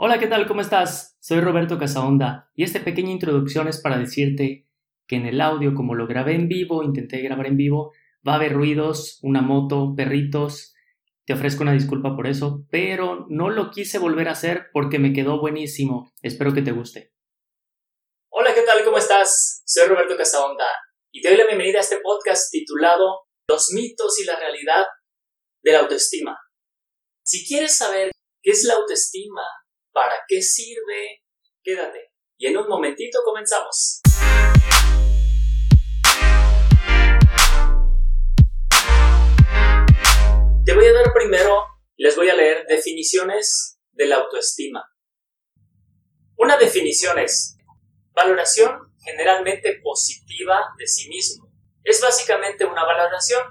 Hola, ¿qué tal? ¿Cómo estás? Soy Roberto Casaonda y esta pequeña introducción es para decirte que en el audio, como lo grabé en vivo, intenté grabar en vivo, va a haber ruidos, una moto, perritos. Te ofrezco una disculpa por eso, pero no lo quise volver a hacer porque me quedó buenísimo. Espero que te guste. Hola, ¿qué tal? ¿Cómo estás? Soy Roberto Casaonda y te doy la bienvenida a este podcast titulado Los mitos y la realidad de la autoestima. Si quieres saber qué es la autoestima, ¿Para qué sirve? Quédate. Y en un momentito comenzamos. Te voy a dar primero, les voy a leer definiciones de la autoestima. Una definición es valoración generalmente positiva de sí mismo. Es básicamente una valoración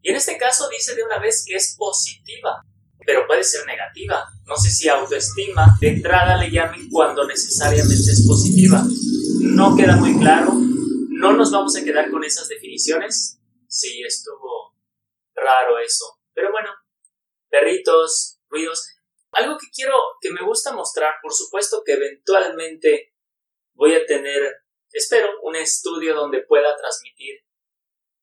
y en este caso dice de una vez que es positiva pero puede ser negativa. No sé si autoestima de entrada le llamen cuando necesariamente es positiva. No queda muy claro. No nos vamos a quedar con esas definiciones. Sí, estuvo raro eso. Pero bueno, perritos, ruidos. Algo que quiero, que me gusta mostrar, por supuesto que eventualmente voy a tener, espero, un estudio donde pueda transmitir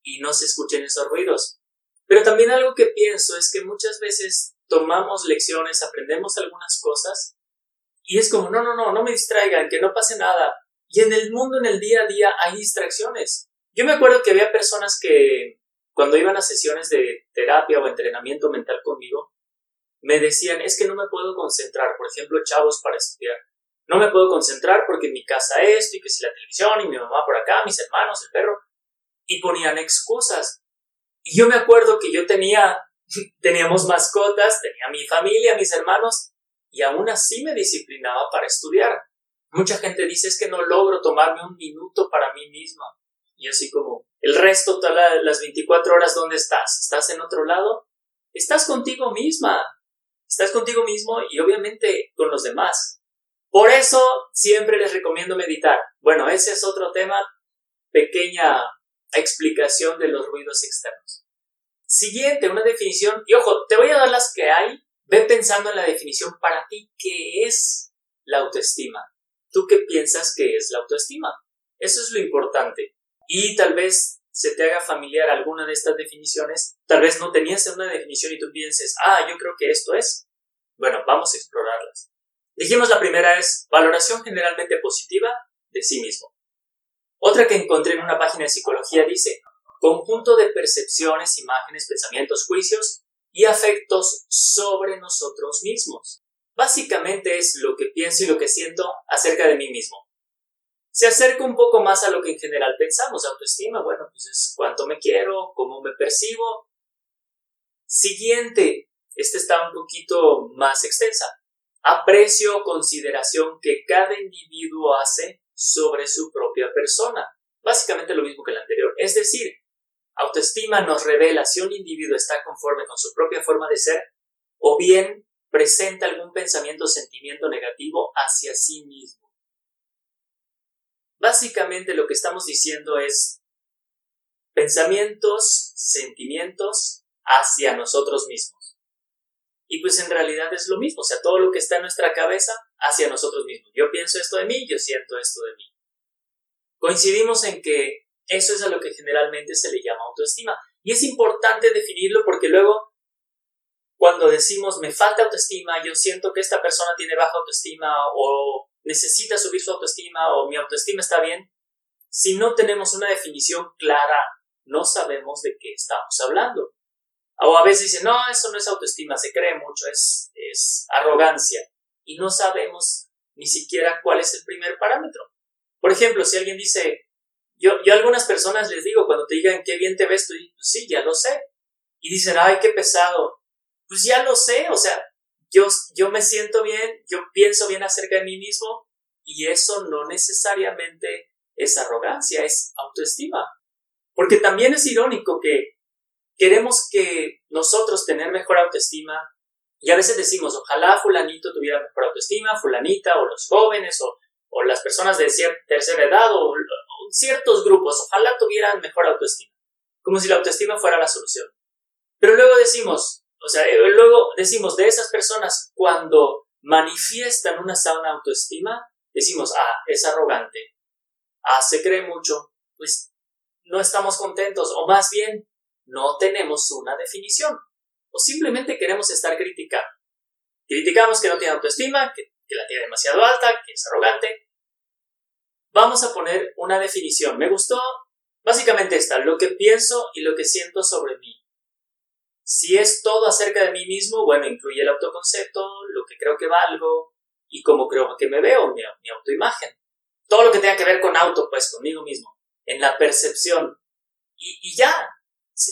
y no se escuchen esos ruidos. Pero también algo que pienso es que muchas veces tomamos lecciones, aprendemos algunas cosas y es como, no, no, no, no me distraigan, que no pase nada. Y en el mundo, en el día a día, hay distracciones. Yo me acuerdo que había personas que cuando iban a sesiones de terapia o entrenamiento mental conmigo, me decían, es que no me puedo concentrar, por ejemplo, chavos para estudiar. No me puedo concentrar porque en mi casa esto y que si la televisión y mi mamá por acá, mis hermanos, el perro. Y ponían excusas. Y yo me acuerdo que yo tenía Teníamos mascotas, tenía mi familia, mis hermanos, y aún así me disciplinaba para estudiar. Mucha gente dice es que no logro tomarme un minuto para mí misma. Y así como, el resto, todas las 24 horas, ¿dónde estás? ¿Estás en otro lado? Estás contigo misma. Estás contigo mismo y obviamente con los demás. Por eso siempre les recomiendo meditar. Bueno, ese es otro tema, pequeña explicación de los ruidos externos. Siguiente, una definición. Y ojo, te voy a dar las que hay. Ve pensando en la definición para ti, ¿qué es la autoestima? ¿Tú qué piensas que es la autoestima? Eso es lo importante. Y tal vez se te haga familiar alguna de estas definiciones. Tal vez no tenías una definición y tú pienses, ah, yo creo que esto es. Bueno, vamos a explorarlas. Dijimos la primera es valoración generalmente positiva de sí mismo. Otra que encontré en una página de psicología dice, conjunto de percepciones, imágenes, pensamientos, juicios y afectos sobre nosotros mismos. Básicamente es lo que pienso y lo que siento acerca de mí mismo. Se acerca un poco más a lo que en general pensamos. Autoestima, bueno, pues es cuánto me quiero, cómo me percibo. Siguiente, esta está un poquito más extensa. Aprecio o consideración que cada individuo hace sobre su propia persona. Básicamente lo mismo que el anterior. Es decir, Autoestima nos revela si un individuo está conforme con su propia forma de ser o bien presenta algún pensamiento o sentimiento negativo hacia sí mismo. Básicamente lo que estamos diciendo es pensamientos, sentimientos hacia nosotros mismos. Y pues en realidad es lo mismo, o sea, todo lo que está en nuestra cabeza hacia nosotros mismos. Yo pienso esto de mí, yo siento esto de mí. Coincidimos en que eso es a lo que generalmente se le llama autoestima. Y es importante definirlo porque luego, cuando decimos me falta autoestima, yo siento que esta persona tiene baja autoestima o necesita subir su autoestima o mi autoestima está bien, si no tenemos una definición clara, no sabemos de qué estamos hablando. O a veces dicen, no, eso no es autoestima, se cree mucho, es, es arrogancia. Y no sabemos ni siquiera cuál es el primer parámetro. Por ejemplo, si alguien dice, yo, yo algunas personas les digo, cuando te digan qué bien te ves, tú dices, sí, ya lo sé. Y dicen, ay, qué pesado. Pues ya lo sé, o sea, yo, yo me siento bien, yo pienso bien acerca de mí mismo y eso no necesariamente es arrogancia, es autoestima. Porque también es irónico que queremos que nosotros tener mejor autoestima y a veces decimos, ojalá fulanito tuviera mejor autoestima, fulanita o los jóvenes o, o las personas de cierta tercera edad o ciertos grupos ojalá tuvieran mejor autoestima, como si la autoestima fuera la solución. Pero luego decimos, o sea, eh, luego decimos de esas personas cuando manifiestan una sana autoestima, decimos, ah, es arrogante, ah, se cree mucho, pues no estamos contentos, o más bien, no tenemos una definición, o simplemente queremos estar criticando. Criticamos que no tiene autoestima, que, que la tiene demasiado alta, que es arrogante. Vamos a poner una definición. Me gustó básicamente esta, lo que pienso y lo que siento sobre mí. Si es todo acerca de mí mismo, bueno, incluye el autoconcepto, lo que creo que valgo y cómo creo que me veo, mi, mi autoimagen. Todo lo que tenga que ver con auto, pues conmigo mismo, en la percepción. Y, y ya.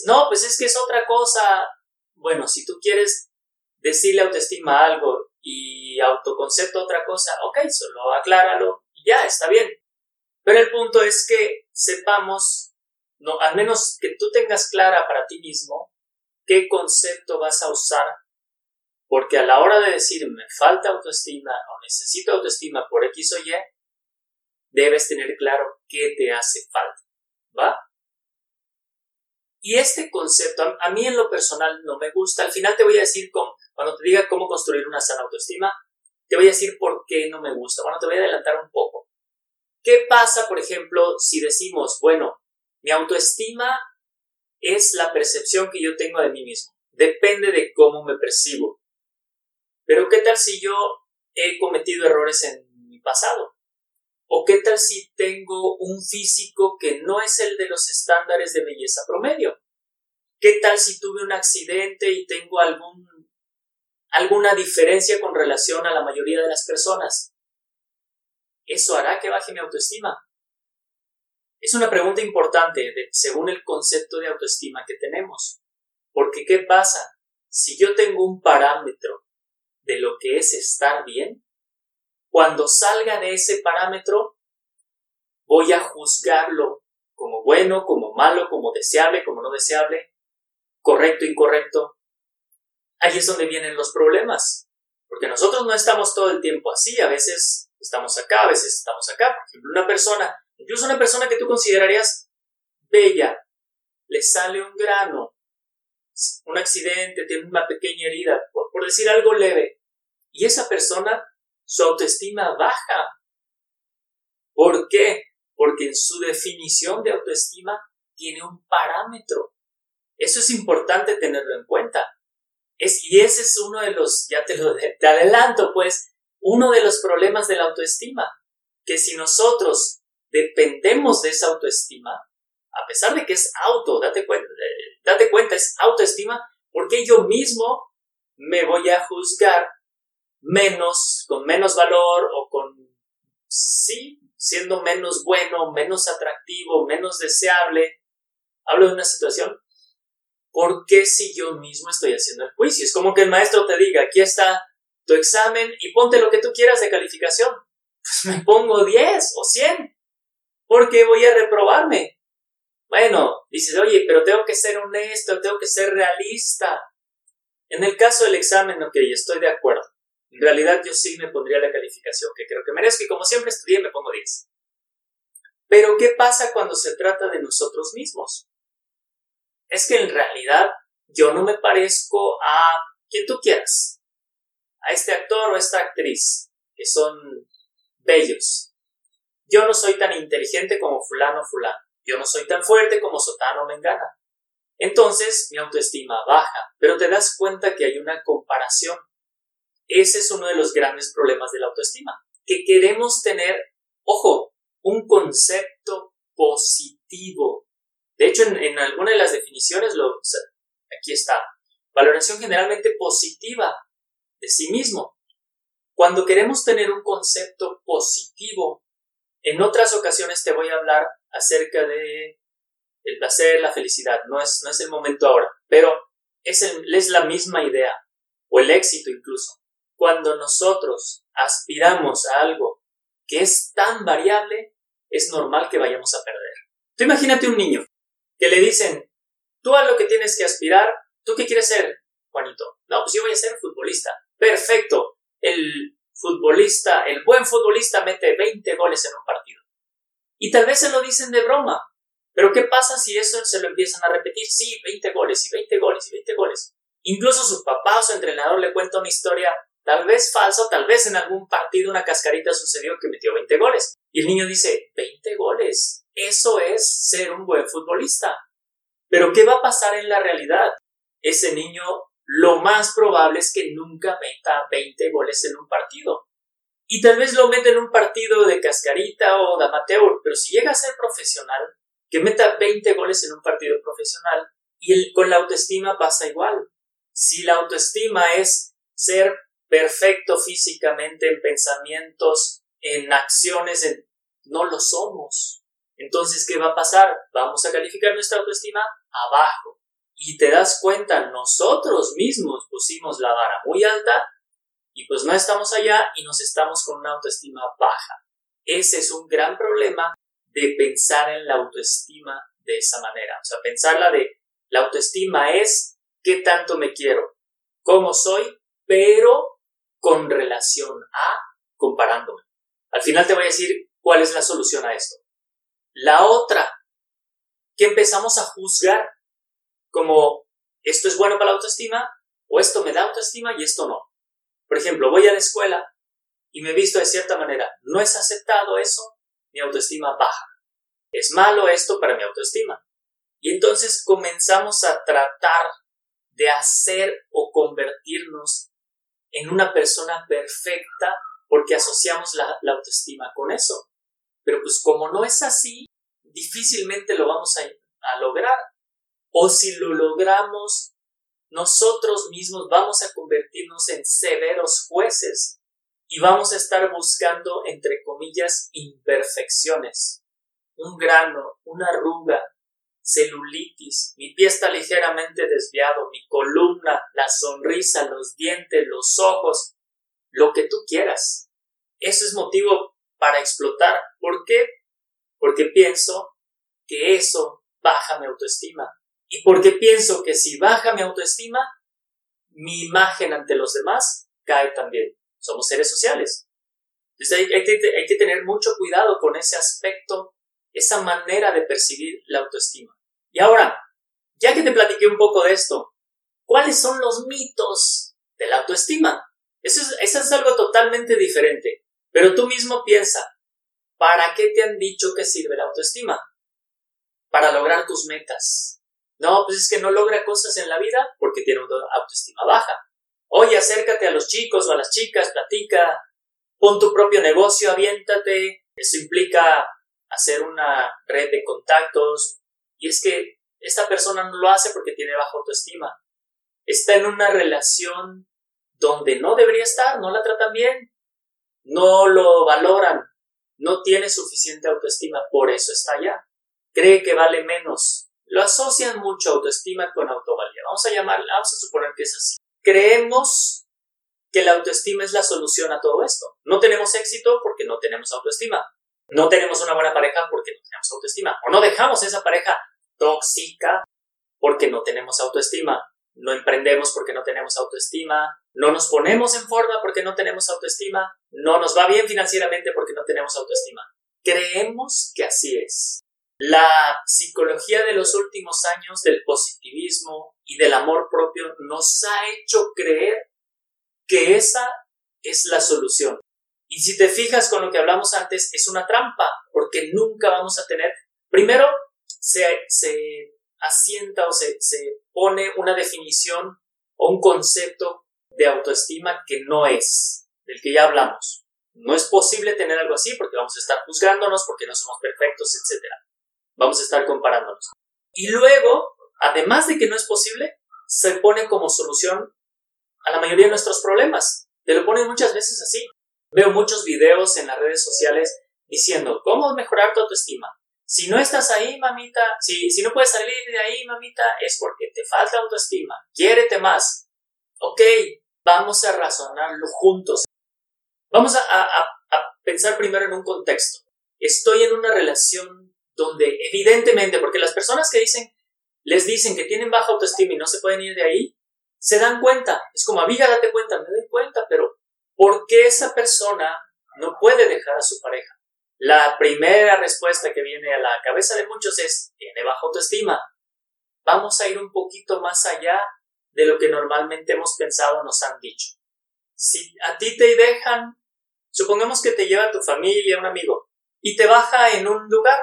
No, pues es que es otra cosa. Bueno, si tú quieres decirle autoestima algo y autoconcepto otra cosa, ok, solo acláralo y ya, está bien. Pero el punto es que sepamos, no, al menos que tú tengas clara para ti mismo qué concepto vas a usar, porque a la hora de decir me falta autoestima o necesito autoestima por X o Y, debes tener claro qué te hace falta, ¿va? Y este concepto, a mí en lo personal no me gusta. Al final te voy a decir, cuando te diga cómo construir una sana autoestima, te voy a decir por qué no me gusta. Bueno, te voy a adelantar un poco. ¿Qué pasa, por ejemplo, si decimos, bueno, mi autoestima es la percepción que yo tengo de mí mismo. Depende de cómo me percibo. Pero ¿qué tal si yo he cometido errores en mi pasado? ¿O qué tal si tengo un físico que no es el de los estándares de belleza promedio? ¿Qué tal si tuve un accidente y tengo algún, alguna diferencia con relación a la mayoría de las personas? ¿Eso hará que baje mi autoestima? Es una pregunta importante según el concepto de autoestima que tenemos. Porque ¿qué pasa? Si yo tengo un parámetro de lo que es estar bien, cuando salga de ese parámetro, voy a juzgarlo como bueno, como malo, como deseable, como no deseable, correcto, incorrecto. Ahí es donde vienen los problemas. Porque nosotros no estamos todo el tiempo así, a veces estamos acá, a veces estamos acá. Por ejemplo, una persona Incluso una persona que tú considerarías bella, le sale un grano, un accidente, tiene una pequeña herida, por, decir algo leve, y esa persona, su autoestima baja. ¿Por qué? Porque en su definición de autoestima tiene un parámetro. Eso es importante tenerlo en cuenta. Es, y ese es uno de los, ya te lo te adelanto, pues, uno de los problemas de la autoestima. Que si nosotros dependemos de esa autoestima, a pesar de que es auto, date cuenta, eh, date cuenta, es autoestima, porque yo mismo me voy a juzgar menos, con menos valor o con, sí, siendo menos bueno, menos atractivo, menos deseable. Hablo de una situación. ¿Por qué si yo mismo estoy haciendo el juicio? Es como que el maestro te diga, aquí está tu examen y ponte lo que tú quieras de calificación. Pues me pongo 10 o 100 porque voy a reprobarme. Bueno, dices, oye, pero tengo que ser honesto, tengo que ser realista. En el caso del examen, ok, estoy de acuerdo. En realidad yo sí me pondría la calificación que creo que merezco y como siempre estudié me pongo 10. Pero ¿qué pasa cuando se trata de nosotros mismos? Es que en realidad yo no me parezco a quien tú quieras, a este actor o esta actriz, que son bellos, yo no soy tan inteligente como fulano fulano. Yo no soy tan fuerte como sotano mengana. Entonces mi autoestima baja, pero te das cuenta que hay una comparación. Ese es uno de los grandes problemas de la autoestima, que queremos tener, ojo, un concepto positivo. De hecho, en, alguna de las definiciones, lo, aquí está, valoración generalmente positiva de sí mismo. Cuando queremos tener un concepto positivo, en otras ocasiones te voy a hablar acerca de el placer, la felicidad. No es, no es el momento ahora, pero es, es la misma idea, o el éxito incluso. Cuando nosotros aspiramos a algo que es tan variable, es normal que vayamos a perder. Tú imagínate un niño que le dicen, tú a lo que tienes que aspirar, ¿tú qué quieres ser, Juanito? No, pues yo voy a ser futbolista. Perfecto. El futbolista, el buen futbolista mete 20 goles en un partido. Y tal vez se lo dicen de broma, pero ¿qué pasa si eso se lo empiezan a repetir? Sí, 20 goles y 20 goles y 20 goles. Incluso su papá o su entrenador le cuenta una historia tal vez falso, tal vez en algún partido una cascarita sucedió que metió 20 goles. Y el niño dice, 20 goles, eso es ser un buen futbolista. Pero ¿qué va a pasar en la realidad? Ese niño lo más probable es que nunca meta 20 goles en un partido. Y tal vez lo meta en un partido de cascarita o de amateur, pero si llega a ser profesional, que meta 20 goles en un partido profesional, y con la autoestima pasa igual. Si la autoestima es ser perfecto físicamente en pensamientos, en acciones, no lo somos. Entonces, ¿qué va a pasar? Vamos a calificar nuestra autoestima abajo. Y te das cuenta, nosotros mismos pusimos la vara muy alta y pues no estamos allá y nos estamos con una autoestima baja. Ese es un gran problema de pensar en la autoestima de esa manera. O sea, pensarla de la autoestima es qué tanto me quiero, cómo soy, pero con relación a comparándome. Al final te voy a decir cuál es la solución a esto. La otra, que empezamos a juzgar como esto es bueno para la autoestima o esto me da autoestima y esto no. Por ejemplo, voy a la escuela y me visto de cierta manera. No es aceptado eso, mi autoestima baja. Es malo esto para mi autoestima. Y entonces comenzamos a tratar de hacer o convertirnos en una persona perfecta porque asociamos la, autoestima con eso. Pero pues como no es así, difícilmente lo vamos a lograr. O si lo logramos, nosotros mismos vamos a convertirnos en severos jueces y vamos a estar buscando, entre comillas, imperfecciones. Un grano, una arruga, celulitis, mi pie está ligeramente desviado, mi columna, la sonrisa, los dientes, los ojos, lo que tú quieras. Eso es motivo para explotar. ¿Por qué? Porque pienso que eso baja mi autoestima. Y porque pienso que si baja mi autoestima, mi imagen ante los demás cae también. Somos seres sociales. Entonces hay, que, tener mucho cuidado con ese aspecto, esa manera de percibir la autoestima. Y ahora, ya que te platiqué un poco de esto, ¿cuáles son los mitos de la autoestima? Es, eso es algo totalmente diferente. Pero tú mismo piensa, ¿para qué te han dicho que sirve la autoestima? Para lograr tus metas, no, pues es que no logra cosas en la vida porque tiene una autoestima baja. Oye, acércate a los chicos o a las chicas, platica, pon tu propio negocio, aviéntate. Eso implica hacer una red de contactos. Y es que esta persona no lo hace porque tiene baja autoestima. Está en una relación donde no debería estar, no la tratan bien, no lo valoran, no tiene suficiente autoestima, por eso está allá. Cree que vale menos, lo asocian mucho autoestima con autovalía. Vamos a llamar, vamos a suponer que es así. Creemos que la autoestima es la solución a todo esto. No tenemos éxito porque no tenemos autoestima. No tenemos una buena pareja porque no tenemos autoestima. O no dejamos esa pareja tóxica porque no tenemos autoestima. No emprendemos porque no tenemos autoestima. No nos ponemos en forma porque no tenemos autoestima. No nos va bien financieramente porque no tenemos autoestima. Creemos que así es. La psicología de los últimos años del positivismo y del amor propio nos ha hecho creer que esa es la solución. Y si te fijas con lo que hablamos antes, es una trampa, porque nunca vamos a tener, primero, se, asienta o se, se pone una definición o un concepto de autoestima que no es, del que ya hablamos. No es posible tener algo así porque vamos a estar juzgándonos, porque no somos perfectos, etc vamos a estar comparándonos. Y luego, además de que no es posible, se pone como solución a la mayoría de nuestros problemas. Te lo ponen muchas veces así. Veo muchos videos en las redes sociales diciendo, ¿cómo mejorar tu autoestima? Si no estás ahí, mamita, si, si no puedes salir de ahí, mamita, es porque te falta autoestima. Quiérete más. Ok, vamos a razonarlo juntos. Vamos a, a pensar primero en un contexto. Estoy en una relación donde evidentemente, porque las personas que dicen, les dicen que tienen baja autoestima y no se pueden ir de ahí, se dan cuenta. Es como, amiga, date cuenta, me doy cuenta, pero ¿por qué esa persona no puede dejar a su pareja? La primera respuesta que viene a la cabeza de muchos es, tiene baja autoestima. Vamos a ir un poquito más allá de lo que normalmente hemos pensado nos han dicho. Si a ti te dejan, supongamos que te lleva tu familia, un amigo, y te baja en un lugar,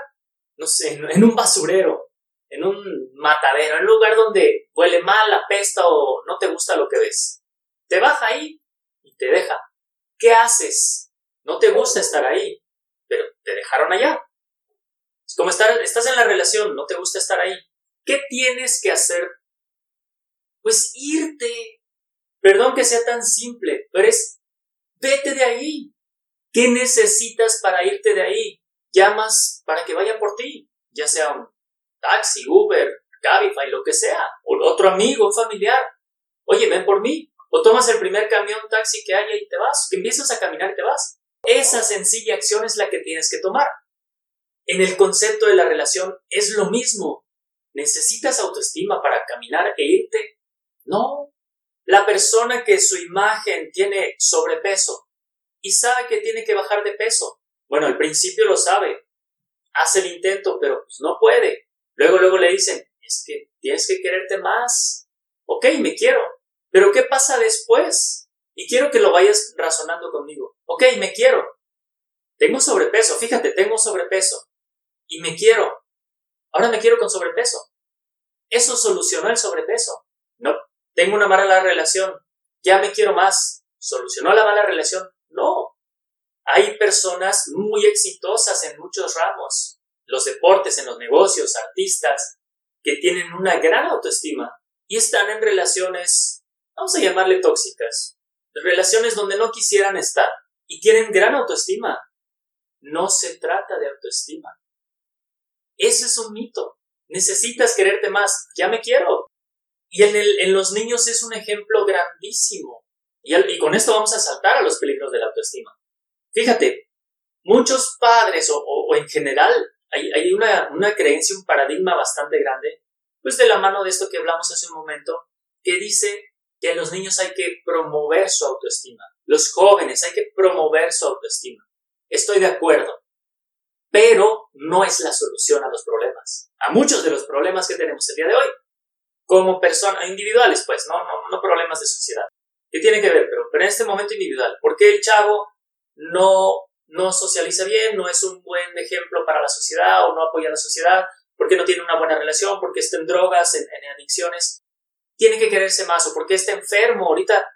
no sé, en un basurero, en un matadero, en un lugar donde huele mal, apesta o no te gusta lo que ves. Te baja ahí y te deja. ¿Qué haces? No te gusta estar ahí, pero te dejaron allá. Es como estar, estás en la relación, no te gusta estar ahí. ¿Qué tienes que hacer? Pues irte. Perdón que sea tan simple, pero es vete de ahí. ¿Qué necesitas para irte de ahí? Llamas para que vaya por ti, ya sea un taxi, Uber, Cabify, lo que sea, o otro amigo, un familiar. Oye, ven por mí. O tomas el primer camión, taxi que haya y te vas. Que empiezas a caminar y te vas. Esa sencilla acción es la que tienes que tomar. En el concepto de la relación es lo mismo. ¿Necesitas autoestima para caminar e irte? No. La persona que su imagen tiene sobrepeso y sabe que tiene que bajar de peso. Bueno, al principio lo sabe. Hace el intento, pero pues no puede. Luego, luego le dicen, es que tienes que quererte más. Ok, me quiero. Pero ¿qué pasa después? Y quiero que lo vayas razonando conmigo. Ok, me quiero. Tengo sobrepeso, fíjate, tengo sobrepeso. Y me quiero. Ahora me quiero con sobrepeso. Eso solucionó el sobrepeso. No, tengo una mala relación. Ya me quiero más. ¿Solucionó la mala relación? No. Hay personas muy exitosas en muchos ramos los deportes, en los negocios, artistas, que tienen una gran autoestima y están en relaciones, vamos a llamarle tóxicas, relaciones donde no quisieran estar y tienen gran autoestima. No se trata de autoestima. Ese es un mito. Necesitas quererte más. Ya me quiero. Y en, los niños es un ejemplo grandísimo. Y con esto vamos a saltar a los peligros de la autoestima. Fíjate, muchos padres o, en general hay, una, una creencia, un paradigma bastante grande, pues de la mano de esto que hablamos hace un momento, que dice que a los niños hay que promover su autoestima. Los jóvenes hay que promover su autoestima. Estoy de acuerdo, pero no es la solución a los problemas, a muchos de los problemas que tenemos el día de hoy, como personas individuales, pues, no, no, no problemas de sociedad. ¿Qué tiene que ver? Pero, pero en este momento individual, ¿por qué el chavo no no socializa bien, no es un buen ejemplo para la sociedad o no apoya a la sociedad, porque no tiene una buena relación, porque está en drogas, en, adicciones, tiene que quererse más o porque está enfermo. Ahorita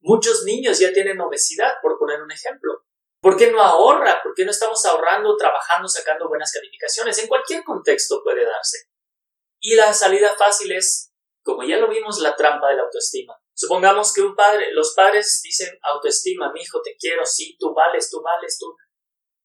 muchos niños ya tienen obesidad, por poner un ejemplo. ¿Por qué no ahorra? ¿Por qué no estamos ahorrando, trabajando, sacando buenas calificaciones? En cualquier contexto puede darse. Y la salida fácil es, como ya lo vimos, la trampa de la autoestima. Supongamos que un padre, los padres dicen autoestima, mi hijo, te quiero, sí, tú vales, tú vales, tú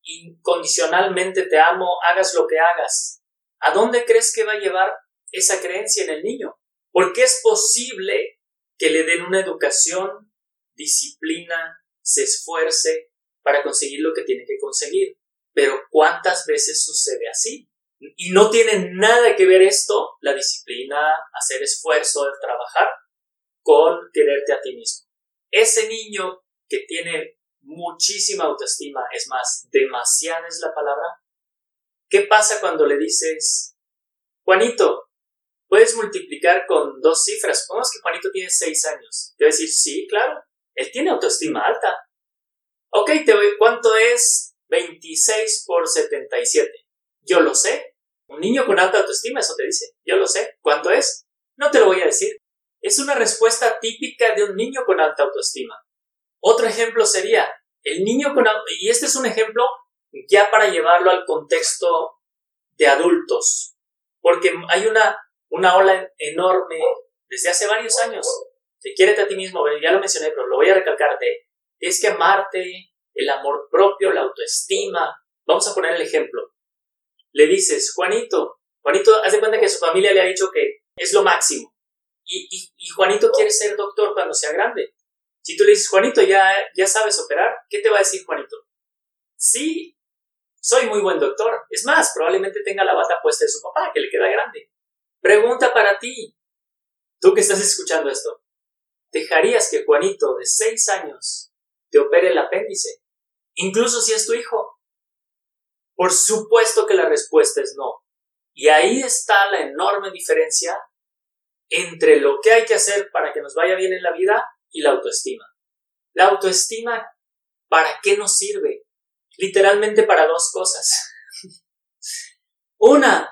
incondicionalmente te amo, hagas lo que hagas. ¿A dónde crees que va a llevar esa creencia en el niño? Porque es posible que le den una educación, disciplina, se esfuerce para conseguir lo que tiene que conseguir. Pero ¿cuántas veces sucede así? Y no tiene nada que ver esto, la disciplina, hacer esfuerzo, el trabajar, con quererte a ti mismo. Ese niño que tiene muchísima autoestima, es más, demasiada es la palabra. ¿Qué pasa cuando le dices, Juanito, puedes multiplicar con dos cifras? Supongamos que Juanito tiene seis años. Te va a decir, sí, claro, él tiene autoestima alta. Ok, te voy, ¿cuánto es 26 por 77? Yo lo sé. Un niño con alta autoestima, eso te dice. Yo lo sé. ¿Cuánto es? No te lo voy a decir. Es una respuesta típica de un niño con alta autoestima. Otro ejemplo sería el niño con... Y este es un ejemplo ya para llevarlo al contexto de adultos, porque hay una, una ola enorme desde hace varios años. Te quiérete a ti mismo, ya lo mencioné, pero lo voy a recalcarte. Tienes que amarte, el amor propio, la autoestima. Vamos a poner el ejemplo. Le dices, Juanito, Juanito, haz de cuenta que su familia le ha dicho que es lo máximo. Y, Juanito quiere ser doctor cuando sea grande. Si tú le dices, Juanito, ¿ya, ¿ya sabes operar? ¿Qué te va a decir Juanito? Sí, soy muy buen doctor. Es más, probablemente tenga la bata puesta de su papá, que le queda grande. Pregunta para ti. Tú que estás escuchando esto, ¿dejarías que Juanito, de seis años, te opere el apéndice? Incluso si es tu hijo. Por supuesto que la respuesta es no. Y ahí está la enorme diferencia entre lo que hay que hacer para que nos vaya bien en la vida y la autoestima. La autoestima, ¿para qué nos sirve? Literalmente para dos cosas. Una,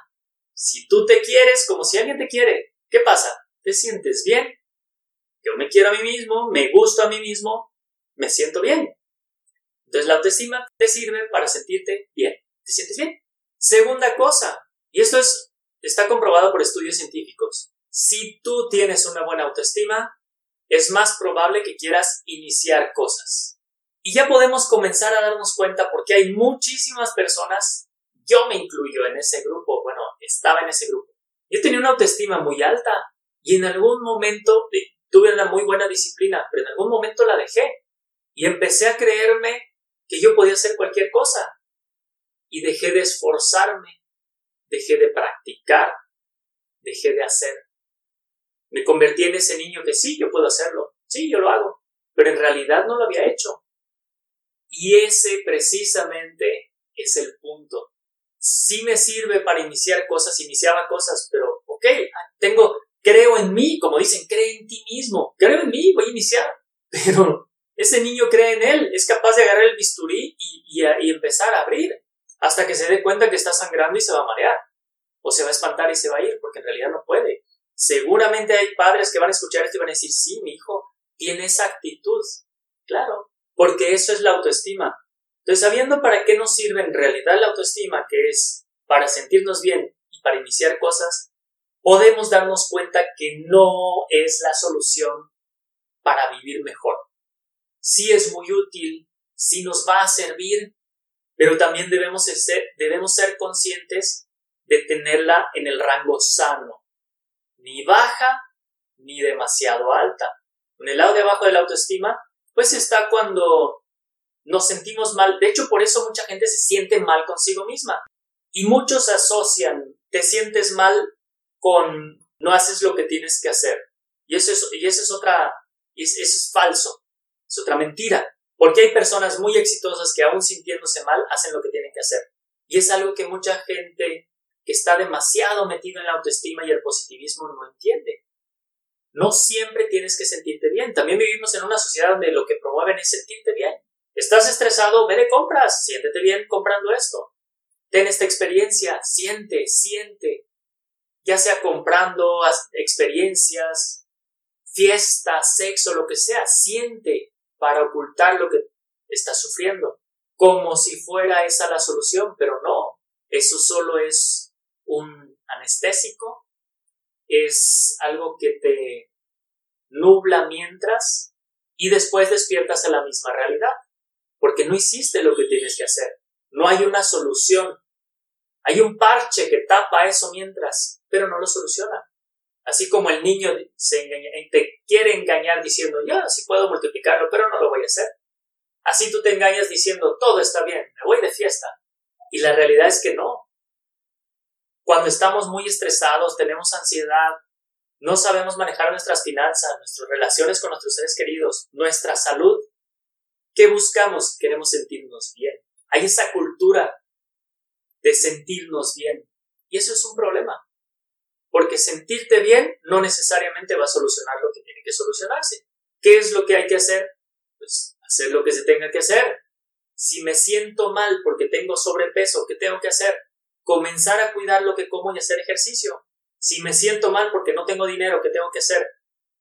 si tú te quieres como si alguien te quiere, ¿qué pasa? ¿Te sientes bien? Yo me quiero a mí mismo, me gusto a mí mismo, me siento bien. Entonces la autoestima te sirve para sentirte bien. ¿Te sientes bien? Segunda cosa, y esto es, está comprobado por estudios científicos. Si tú tienes una buena autoestima, es más probable que quieras iniciar cosas. Y ya podemos comenzar a darnos cuenta porque hay muchísimas personas, yo me incluyo en ese grupo, bueno, estaba en ese grupo. Yo tenía una autoestima muy alta y en algún momento tuve una muy buena disciplina, pero en algún momento la dejé y empecé a creerme que yo podía hacer cualquier cosa y dejé de esforzarme, dejé de practicar, dejé de hacer. Me convertí en ese niño que sí, yo puedo hacerlo, sí, yo lo hago, pero en realidad no lo había hecho. Y ese precisamente es el punto. Sí me sirve para iniciar cosas, iniciaba cosas, pero ok, tengo, creo en mí, como dicen, cree en ti mismo, creo en mí, voy a iniciar, pero ese niño cree en él, es capaz de agarrar el bisturí y, y empezar a abrir hasta que se dé cuenta que está sangrando y se va a marear, o se va a espantar y se va a ir, porque en realidad no puede. Seguramente hay padres que van a escuchar esto y van a decir, sí, mi hijo tiene esa actitud. Claro, porque eso es la autoestima. Entonces, sabiendo para qué nos sirve en realidad la autoestima, que es para sentirnos bien y para iniciar cosas, podemos darnos cuenta que no es la solución para vivir mejor. Sí es muy útil, sí nos va a servir, pero también debemos ser, debemos ser conscientes de tenerla en el rango sano, ni baja ni demasiado alta. En el lado de abajo de la autoestima, pues está cuando nos sentimos mal. De hecho, por eso mucha gente se siente mal consigo misma. Y muchos asocian, te sientes mal con no haces lo que tienes que hacer. Y eso es, y es otra, eso es falso, es otra mentira. Porque hay personas muy exitosas que aún sintiéndose mal hacen lo que tienen que hacer. Y es algo que mucha gente que está demasiado metida en la autoestima y el positivismo no entiende. No siempre tienes que sentirte bien. También vivimos en una sociedad donde lo que promueven es sentirte bien. Estás estresado, ve de compras, siéntete bien comprando esto. Ten esta experiencia, siente, siente. Ya sea comprando experiencias, fiestas, sexo, lo que sea, siente, para ocultar lo que está sufriendo, como si fuera esa la solución, pero no, eso solo es un anestésico, es algo que te nubla mientras y después despiertas a la misma realidad, porque no hiciste lo que tienes que hacer, no hay una solución, hay un parche que tapa eso mientras, pero no lo soluciona. Así como el niño se eh, te quiere engañar diciendo, yo sí puedo multiplicarlo, pero no lo voy a hacer. Así tú te engañas diciendo, todo está bien, me voy de fiesta. Y la realidad es que no. Cuando estamos muy estresados, tenemos ansiedad, no sabemos manejar nuestras finanzas, nuestras relaciones con nuestros seres queridos, nuestra salud, ¿qué buscamos? Queremos sentirnos bien. Hay esa cultura de sentirnos bien. Y eso es un problema porque sentirte bien no necesariamente va a solucionar lo que tiene que solucionarse. ¿Qué es lo que hay que hacer? Pues hacer lo que se tenga que hacer. Si me siento mal porque tengo sobrepeso, ¿qué tengo que hacer? Comenzar a cuidar lo que como y hacer ejercicio. Si me siento mal porque no tengo dinero, ¿qué tengo que hacer?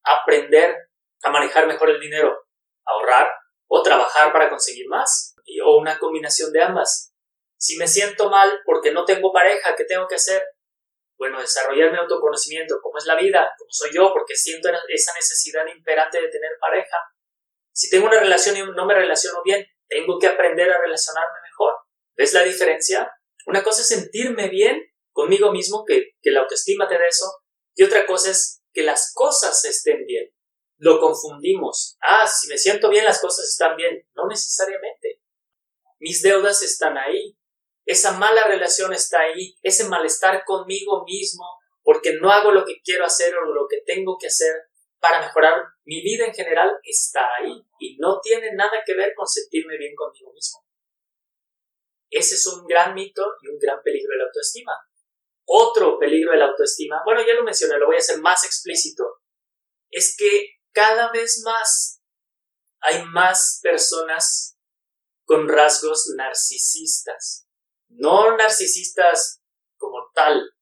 Aprender a manejar mejor el dinero, ahorrar o trabajar para conseguir más, o una combinación de ambas. Si me siento mal porque no tengo pareja, ¿qué tengo que hacer? bueno, desarrollar mi autoconocimiento, cómo es la vida, cómo soy yo, porque siento esa necesidad imperante de tener pareja. Si tengo una relación y no me relaciono bien, tengo que aprender a relacionarme mejor. ¿Ves la diferencia? Una cosa es sentirme bien conmigo mismo, que, que la autoestima te da eso, y otra cosa es que las cosas estén bien. Lo confundimos. Ah, si me siento bien, las cosas están bien. No necesariamente. Mis deudas están ahí, esa mala relación está ahí, ese malestar conmigo mismo, porque no hago lo que quiero hacer o lo que tengo que hacer para mejorar mi vida en general, está ahí y no tiene nada que ver con sentirme bien conmigo mismo. Ese es un gran mito y un gran peligro de la autoestima. Otro peligro de la autoestima, bueno, ya lo mencioné, lo voy a hacer más explícito, es que cada vez más hay más personas con rasgos narcisistas. No narcisistas como tal,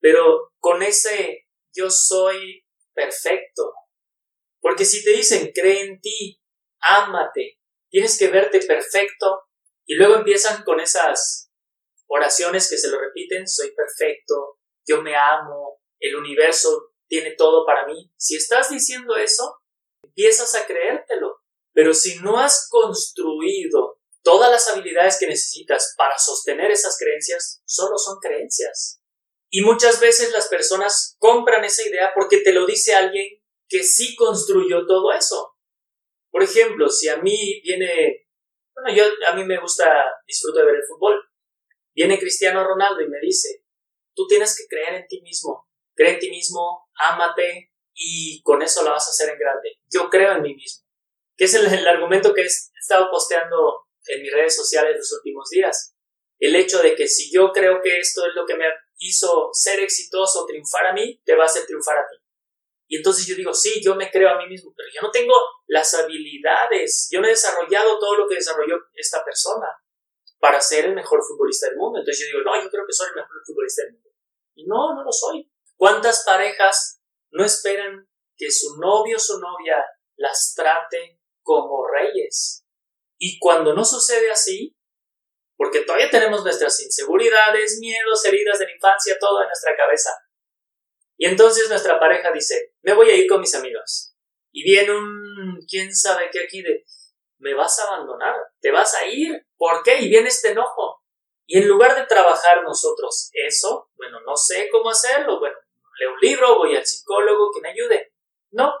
pero con ese yo soy perfecto. Porque si te dicen, cree en ti, ámate, tienes que verte perfecto, y luego empiezan con esas oraciones que se lo repiten, soy perfecto, yo me amo, el universo tiene todo para mí. Si estás diciendo eso, empiezas a creértelo. Pero si no has construido todas las habilidades que necesitas para sostener esas creencias, solo son creencias. Y muchas veces las personas compran esa idea porque te lo dice alguien que sí construyó todo eso. Por ejemplo, si a mí viene, yo a mí me gusta, disfruto de ver el fútbol. Viene Cristiano Ronaldo y me dice, tú tienes que creer en ti mismo, cree en ti mismo, ámate y con eso la vas a hacer en grande. Yo creo en mí mismo. Que es el, argumento que he estado posteando en mis redes sociales los últimos días. El hecho de que si yo creo que esto es lo que me hizo ser exitoso, triunfar a mí, te va a hacer triunfar a ti. Y entonces yo digo, sí, yo me creo a mí mismo, pero yo no tengo las habilidades, yo no he desarrollado todo lo que desarrolló esta persona para ser el mejor futbolista del mundo. Entonces yo digo, no, yo creo que soy el mejor futbolista del mundo. Y no, no lo soy. ¿Cuántas parejas no esperan que su novio o su novia las trate como reyes? Y cuando no sucede así, porque todavía tenemos nuestras inseguridades, miedos, heridas de la infancia, todo en nuestra cabeza. Y entonces nuestra pareja dice, me voy a ir con mis amigos. Y viene un, quién sabe qué aquí de, me vas a abandonar, te vas a ir, ¿por qué? Y viene este enojo. Y en lugar de trabajar nosotros eso, bueno, no sé cómo hacerlo, bueno, leo un libro, voy al psicólogo que me ayude. No,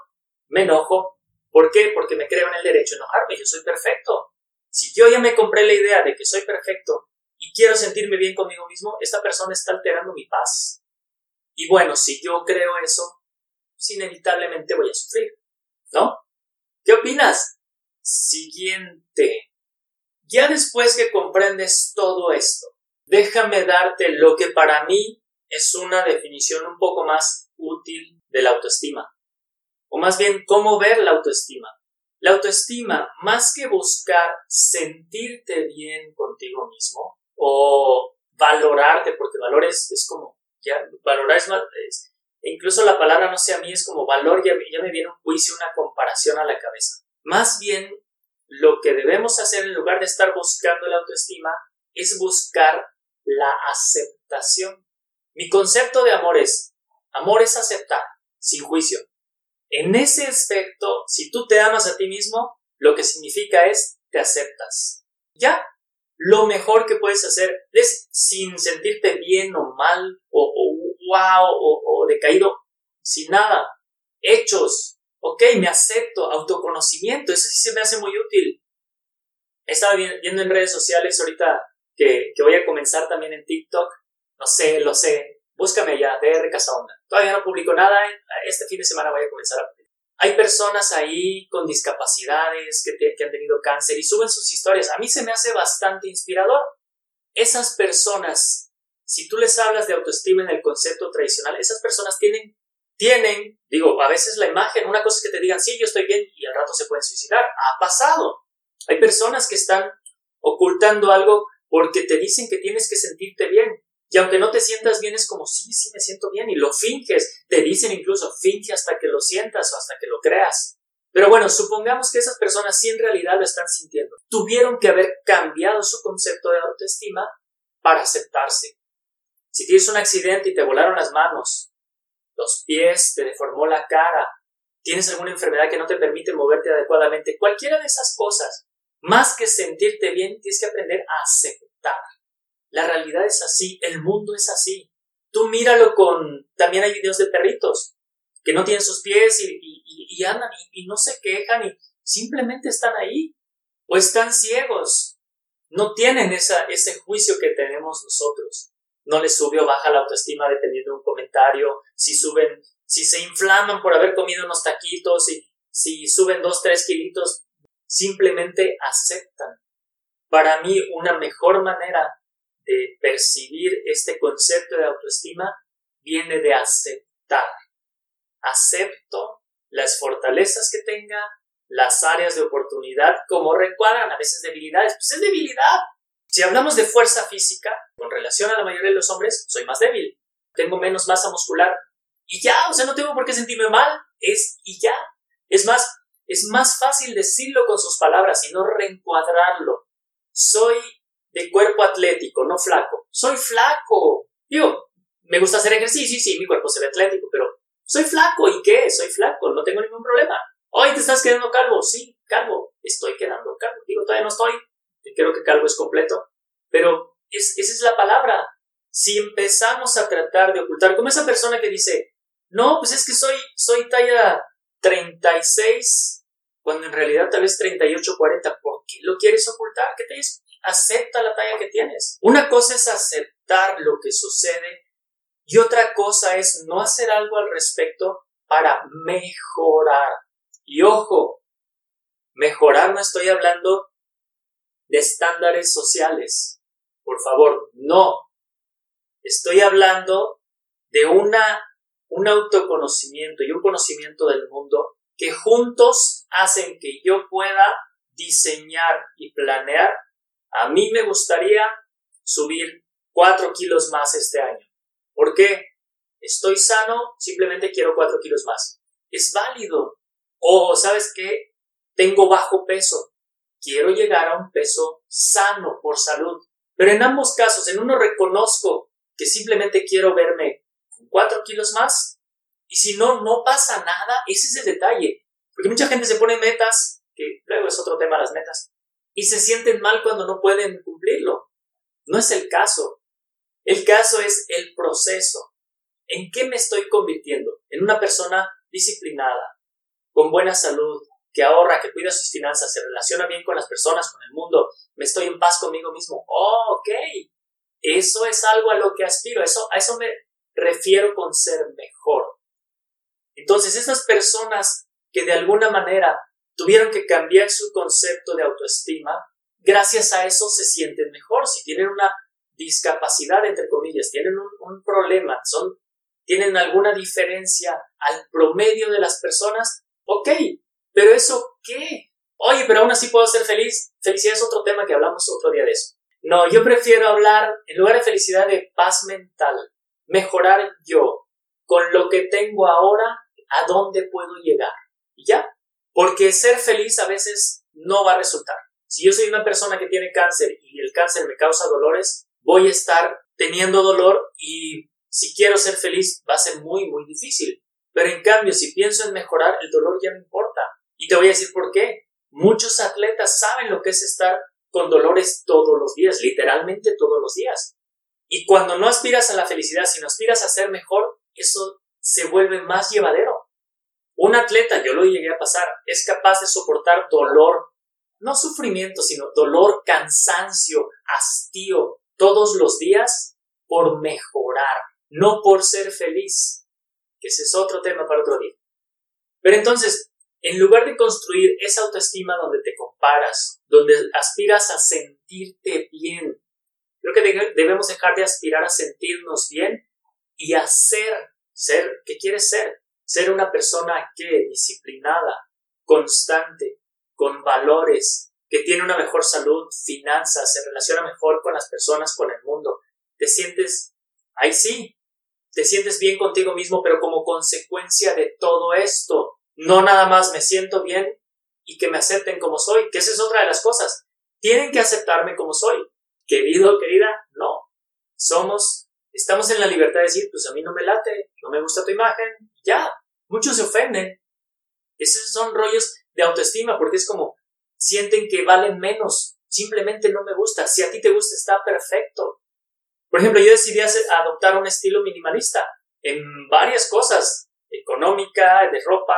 me enojo. ¿Por qué? Porque me creo en el derecho a enojarme, yo soy perfecto. Si yo ya me compré la idea de que soy perfecto y quiero sentirme bien conmigo mismo, esta persona está alterando mi paz. Y bueno, si yo creo eso, pues inevitablemente voy a sufrir, ¿no? ¿Qué opinas? Siguiente. Ya después que comprendes todo esto, déjame darte lo que para mí es una definición un poco más útil de la autoestima. O más bien, cómo ver la autoestima. La autoestima, más que buscar sentirte bien contigo mismo o valorarte, porque valores es como, ya, valorar es más, incluso la palabra no sé a mí es como valor, ya, ya me viene un juicio, una comparación a la cabeza. Más bien, lo que debemos hacer en lugar de estar buscando la autoestima es buscar la aceptación. Mi concepto de amor es, amor es aceptar, sin juicio. En ese aspecto, si tú te amas a ti mismo, lo que significa es, te aceptas. Ya, lo mejor que puedes hacer es, sin sentirte bien o mal, o, wow, o, o decaído, sin nada, hechos, ok, me acepto, autoconocimiento, eso sí se me hace muy útil. Estaba viendo en redes sociales ahorita que, que voy a comenzar también en TikTok, no sé, lo sé. Búscame ya, DR Onda. Todavía no publico nada. Este fin de semana voy a comenzar a publicar. Hay personas ahí con discapacidades que, que han tenido cáncer y suben sus historias. A mí se me hace bastante inspirador. Esas personas, si tú les hablas de autoestima en el concepto tradicional, esas personas tienen, tienen, digo, a veces la imagen, una cosa es que te digan, sí, yo estoy bien y al rato se pueden suicidar. Ha pasado. Hay personas que están ocultando algo porque te dicen que tienes que sentirte bien. Y aunque no te sientas bien, es como, sí, sí, me siento bien, y lo finges. Te dicen incluso, finge hasta que lo sientas o hasta que lo creas. Pero bueno, supongamos que esas personas sí en realidad lo están sintiendo. Tuvieron que haber cambiado su concepto de autoestima para aceptarse. Si tienes un accidente y te volaron las manos, los pies, te deformó la cara, tienes alguna enfermedad que no te permite moverte adecuadamente, cualquiera de esas cosas, más que sentirte bien, tienes que aprender a aceptar. La realidad es así, el mundo es así. Tú míralo con... También hay videos de perritos que no tienen sus pies y, andan y, no se quejan y simplemente están ahí o están ciegos. No tienen esa, ese juicio que tenemos nosotros. No les sube o baja la autoestima dependiendo de un comentario. Si suben, si se inflaman por haber comido unos taquitos y si suben dos, tres kilitos, simplemente aceptan. Para mí, una mejor manera de percibir este concepto de autoestima viene de aceptar. Acepto las fortalezas que tenga, las áreas de oportunidad como recuadran a veces debilidades. Pues es debilidad. Si hablamos de fuerza física, con relación a la mayoría de los hombres, soy más débil, tengo menos masa muscular. Y ya, o sea, no tengo por qué sentirme mal, es y ya. Es más, es más fácil decirlo con sus palabras y no reencuadrarlo. Soy de cuerpo atlético, no flaco. Soy flaco. Digo, me gusta hacer ejercicio, sí, mi cuerpo se ve atlético, pero soy flaco. ¿Y qué? Soy flaco, no tengo ningún problema. Hoy te estás quedando calvo. Sí, calvo. Estoy quedando calvo. Digo, todavía no estoy. Creo que calvo es completo. Pero esa es la palabra. Si empezamos a tratar de ocultar, como esa persona que dice, no, pues es que soy, soy talla 36, cuando en realidad tal vez 38, 40, ¿por qué lo quieres ocultar? ¿Qué te dice? Acepta la talla que tienes. Una cosa es aceptar lo que sucede y otra cosa es no hacer algo al respecto para mejorar. Y ojo, mejorar no estoy hablando de estándares sociales. Por favor, no. Estoy hablando de una, un autoconocimiento y un conocimiento del mundo que juntos hacen que yo pueda diseñar y planear. A mí me gustaría subir cuatro kilos más este año. ¿Por qué? Estoy sano, simplemente quiero cuatro kilos más. Es válido. O, ¿sabes qué? Tengo bajo peso. Quiero llegar a un peso sano por salud. Pero en ambos casos, en uno reconozco que simplemente quiero verme con cuatro kilos más. Y si no, no pasa nada. Ese es el detalle. Porque mucha gente se pone metas, que luego es otro tema las metas, y se sienten mal cuando no pueden cumplirlo. No es el caso. El caso es el proceso. ¿En qué me estoy convirtiendo? En una persona disciplinada, con buena salud, que ahorra, que cuida sus finanzas, se relaciona bien con las personas, con el mundo, me estoy en paz conmigo mismo. Oh, ok. Eso es algo a lo que aspiro, eso, a eso me refiero con ser mejor. Entonces, estas personas que de alguna manera tuvieron que cambiar su concepto de autoestima, gracias a eso se sienten mejor. Si tienen una discapacidad, entre comillas, tienen un, un problema, son, tienen alguna diferencia al promedio de las personas, ok, pero eso qué? Oye, pero aún así puedo ser feliz. Felicidad es otro tema que hablamos otro día de eso. No, yo prefiero hablar, en lugar de felicidad, de paz mental. Mejorar yo con lo que tengo ahora, a dónde puedo llegar. Y ya. Porque ser feliz a veces no va a resultar. Si yo soy una persona que tiene cáncer y el cáncer me causa dolores, voy a estar teniendo dolor y si quiero ser feliz va a ser muy, muy difícil. Pero en cambio, si pienso en mejorar, el dolor ya no importa. Y te voy a decir por qué. Muchos atletas saben lo que es estar con dolores todos los días, literalmente todos los días. Y cuando no aspiras a la felicidad, sino aspiras a ser mejor, eso se vuelve más llevadero. Un atleta, yo lo llegué a pasar, es capaz de soportar dolor, no sufrimiento, sino dolor, cansancio, hastío, todos los días por mejorar, no por ser feliz, que ese es otro tema para otro día. Pero entonces, en lugar de construir esa autoestima donde te comparas, donde aspiras a sentirte bien, creo que debemos dejar de aspirar a sentirnos bien y a ser, ser, ¿qué quieres ser? Ser una persona que disciplinada, constante, con valores, que tiene una mejor salud, finanzas, se relaciona mejor con las personas, con el mundo. Te sientes, ahí sí, te sientes bien contigo mismo, pero como consecuencia de todo esto, no nada más me siento bien y que me acepten como soy, que esa es otra de las cosas. Tienen que aceptarme como soy. Querido, querida, no. Somos, estamos en la libertad de decir, pues a mí no me late, no me gusta tu imagen, ya. Muchos se ofenden. Esos son rollos de autoestima porque es como, sienten que valen menos. Simplemente no me gusta. Si a ti te gusta, está perfecto. Por ejemplo, yo decidí adoptar un estilo minimalista en varias cosas, económica, de ropa,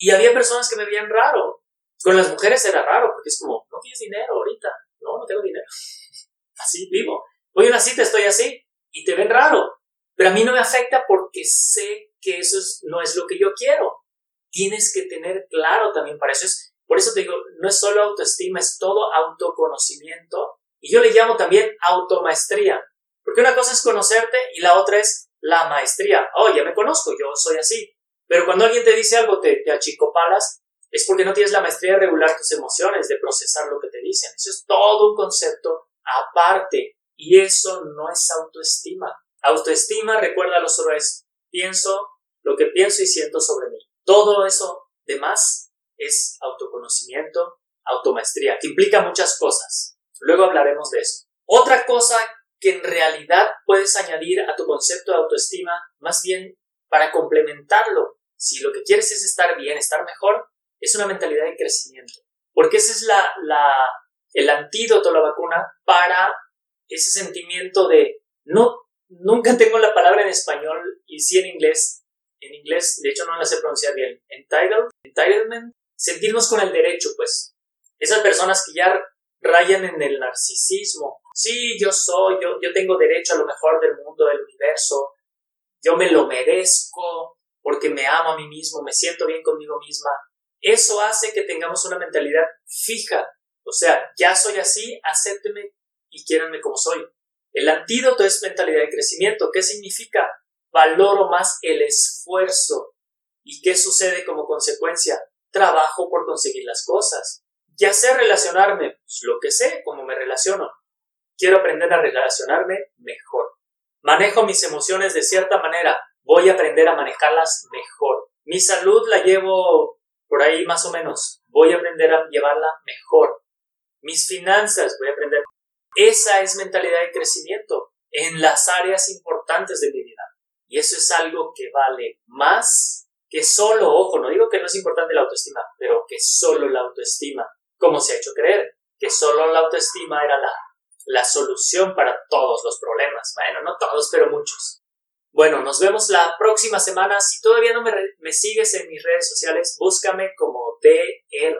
y había personas que me veían raro. Con las mujeres era raro, porque es como, no tienes dinero ahorita. No, no tengo dinero. Así vivo. Voy a una cita, estoy así, y te ven raro. Pero a mí no me afecta porque sé que eso no es lo que yo quiero. Tienes que tener claro también para eso. Es, por eso te digo, no es solo autoestima, es todo autoconocimiento. Y yo le llamo también automaestría. Porque una cosa es conocerte y la otra es la maestría. Oh, ya me conozco, yo soy así. Pero cuando alguien te dice algo, te, te achicopalas es porque no tienes la maestría de regular tus emociones, de procesar lo que te dicen. Eso es todo un concepto aparte y eso no es autoestima. Autoestima, recuérdalo, solo es pienso lo que pienso y siento sobre mí. Todo eso demás es autoconocimiento, automaestría, que implica muchas cosas. Luego hablaremos de eso. Otra cosa que en realidad puedes añadir a tu concepto de autoestima, más bien para complementarlo, si lo que quieres es estar bien, estar mejor, es una mentalidad de crecimiento. Porque ese es la, la, el antídoto, la vacuna, para ese sentimiento de no, nunca tengo la palabra en español y sí en inglés. En inglés, de hecho, no la sé pronunciar bien. Entitled, entitlement, sentirnos con el derecho, pues. Esas personas que ya rayan en el narcisismo. Sí, yo soy, yo, yo tengo derecho a lo mejor del mundo, del universo. Yo me lo merezco porque me amo a mí mismo, me siento bien conmigo misma. Eso hace que tengamos una mentalidad fija. O sea, ya soy así, acépteme y quiéranme como soy. El antídoto es mentalidad de crecimiento. ¿Qué significa? Valoro más el esfuerzo. ¿Y qué sucede como consecuencia? Trabajo por conseguir las cosas. Ya sé relacionarme, pues lo que sé, cómo me relaciono. Quiero aprender a relacionarme mejor. Manejo mis emociones de cierta manera. Voy a aprender a manejarlas mejor. Mi salud la llevo por ahí más o menos. Voy a aprender a llevarla mejor. Mis finanzas, voy a aprender. Esa es mentalidad de crecimiento en las áreas importantes de mi vida. Y eso es algo que vale más que solo, ojo, no digo que no es importante la autoestima, pero que solo la autoestima, como se ha hecho creer, que solo la autoestima era la, la solución para todos los problemas. Bueno, no todos, pero muchos. Bueno, nos vemos la próxima semana. Si todavía no me, sigues en mis redes sociales, búscame como DR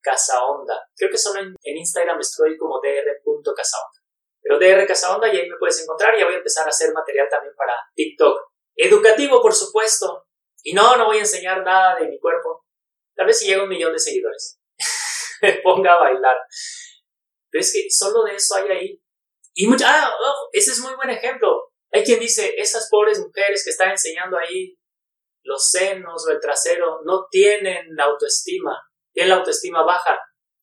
Casaonda. Creo que solo en, Instagram estoy como dr.casaonda. Pero DR Casaonda y ahí me puedes encontrar. Ya voy a empezar a hacer material también para TikTok. Educativo, por supuesto. Y no, no voy a enseñar nada de mi cuerpo. Tal vez si llega un millón de seguidores. me ponga a bailar. Pero es que solo de eso hay ahí. Y mucha, ah, ese es muy buen ejemplo hay quien dice, esas pobres mujeres que están enseñando ahí los senos o el trasero no tienen autoestima, tienen la autoestima baja.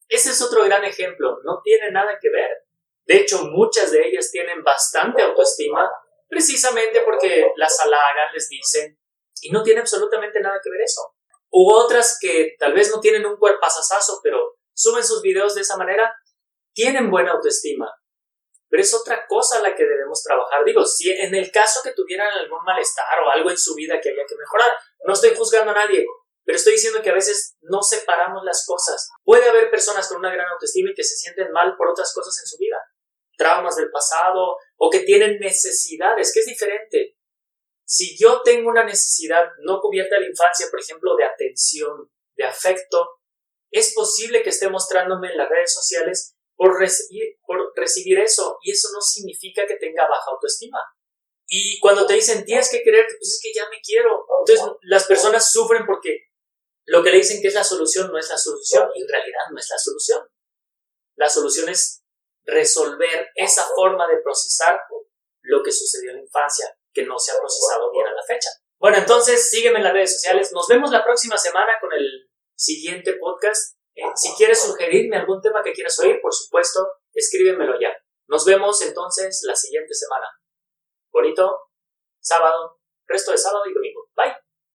Ese es otro gran ejemplo, no tiene nada que ver. De hecho, muchas de ellas tienen bastante autoestima precisamente porque las halagan, les dicen, y no tiene absolutamente nada que ver eso. U otras que tal vez no tienen un cuerpazazazo, pero suben sus videos de esa manera, tienen buena autoestima, pero es otra cosa la que debemos trabajar. Digo, si en el caso que tuvieran algún malestar o algo en su vida que había que mejorar, no estoy juzgando a nadie, pero estoy diciendo que a veces no separamos las cosas. Puede haber personas con una gran autoestima y que se sienten mal por otras cosas en su vida, traumas del pasado o que tienen necesidades, que es diferente. Si yo tengo una necesidad no cubierta de la infancia, por ejemplo, de atención, de afecto, es posible que esté mostrándome en las redes sociales por recibir, por recibir eso. Y eso no significa que tenga baja autoestima. Y cuando te dicen tienes que quererte, pues es que ya me quiero. Entonces las personas sufren porque lo que le dicen que es la solución no es la solución y en realidad no es la solución. La solución es resolver esa forma de procesar lo que sucedió en la infancia, que no se ha procesado bien a la fecha. Bueno, entonces sígueme en las redes sociales. Nos vemos la próxima semana con el siguiente podcast si quieres sugerirme algún tema que quieras oír, por supuesto, escríbemelo ya. Nos vemos entonces la siguiente semana. Bonito sábado, resto de sábado y domingo.